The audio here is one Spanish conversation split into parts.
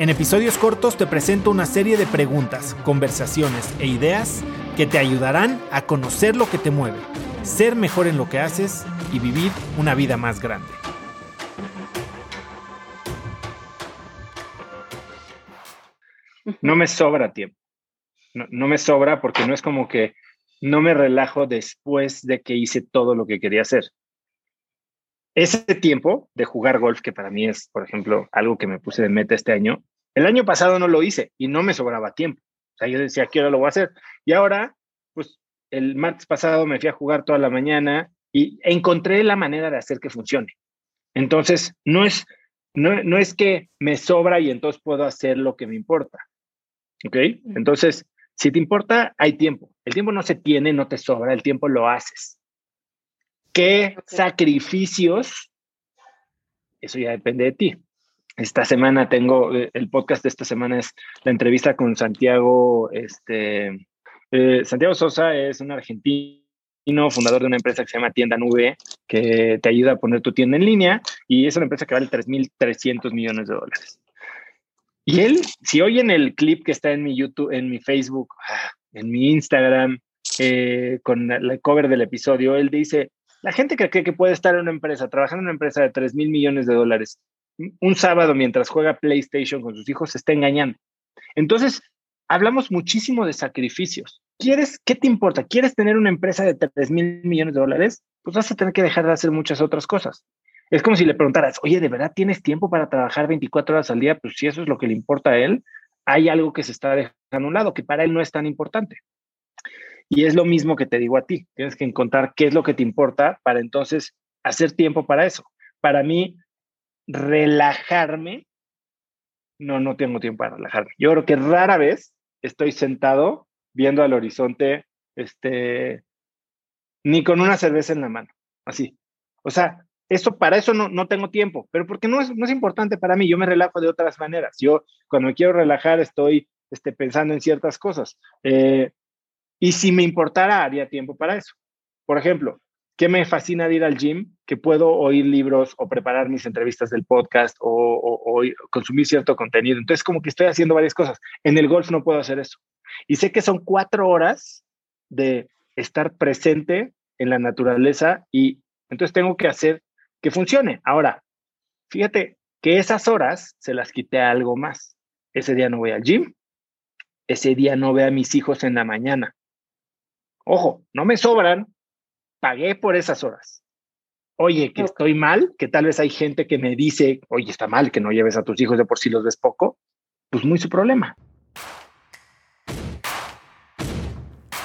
En episodios cortos te presento una serie de preguntas, conversaciones e ideas que te ayudarán a conocer lo que te mueve, ser mejor en lo que haces y vivir una vida más grande. No me sobra tiempo. No, me sobra porque no es como que no me relajo después de que hice todo lo que quería hacer. Ese tiempo de jugar golf, que para mí es, por ejemplo, algo que me puse de meta este año, el año pasado no lo hice y no me sobraba tiempo. O sea, yo decía, ¿qué hora lo voy a hacer? Y ahora, pues el martes pasado me fui a jugar toda la mañana y encontré la manera de hacer que funcione. Entonces, no es, no, no es que me sobra y entonces puedo hacer lo que me importa. ¿Ok? Entonces, si te importa, hay tiempo. El tiempo no se tiene, no te sobra, el tiempo lo haces. ¿Qué sacrificios? Eso ya depende de ti. Esta semana tengo, eh, el podcast de esta semana es la entrevista con Santiago, este, eh, Santiago Sosa es un argentino, fundador de una empresa que se llama Tienda Nube, que te ayuda a poner tu tienda en línea y es una empresa que vale 3.300 millones de dólares. Y él, si oyen el clip que está en mi YouTube, en mi Facebook, ah, en mi Instagram, eh, con el cover del episodio, él dice, la gente que cree que puede estar en una empresa, trabajando en una empresa de 3 mil millones de dólares, un sábado mientras juega PlayStation con sus hijos, se está engañando. Entonces, hablamos muchísimo de sacrificios. ¿Quieres, qué te importa? ¿Quieres tener una empresa de 3 mil millones de dólares? Pues vas a tener que dejar de hacer muchas otras cosas. Es como si le preguntaras, oye, ¿de verdad tienes tiempo para trabajar 24 horas al día? Pues si eso es lo que le importa a él, hay algo que se está dejando a un lado, que para él no es tan importante. Y es lo mismo que te digo a ti. Tienes que encontrar qué es lo que te importa para entonces hacer tiempo para eso. Para mí, relajarme, no, no tengo tiempo para relajarme. Yo creo que rara vez estoy sentado viendo al horizonte, este, ni con una cerveza en la mano, así. O sea, eso, para eso no, no tengo tiempo, pero porque no es, no es importante para mí, yo me relajo de otras maneras. Yo cuando me quiero relajar estoy este, pensando en ciertas cosas. Eh, y si me importara, haría tiempo para eso. Por ejemplo, ¿qué me fascina de ir al gym? Que puedo oír libros o preparar mis entrevistas del podcast o, consumir cierto contenido. Entonces, como que estoy haciendo varias cosas. En el golf no puedo hacer eso. Y sé que son cuatro horas de estar presente en la naturaleza y entonces tengo que hacer que funcione. Ahora, fíjate que esas horas se las quité a algo más. Ese día no voy al gym, ese día no veo a mis hijos en la mañana. Ojo, no me sobran, pagué por esas horas. Oye, que estoy mal, que tal vez hay gente que me dice, oye, está mal que no lleves a tus hijos de por sí los ves poco, pues muy su problema.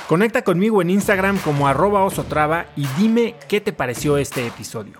Conecta conmigo en Instagram como arroba osotrava y dime qué te pareció este episodio.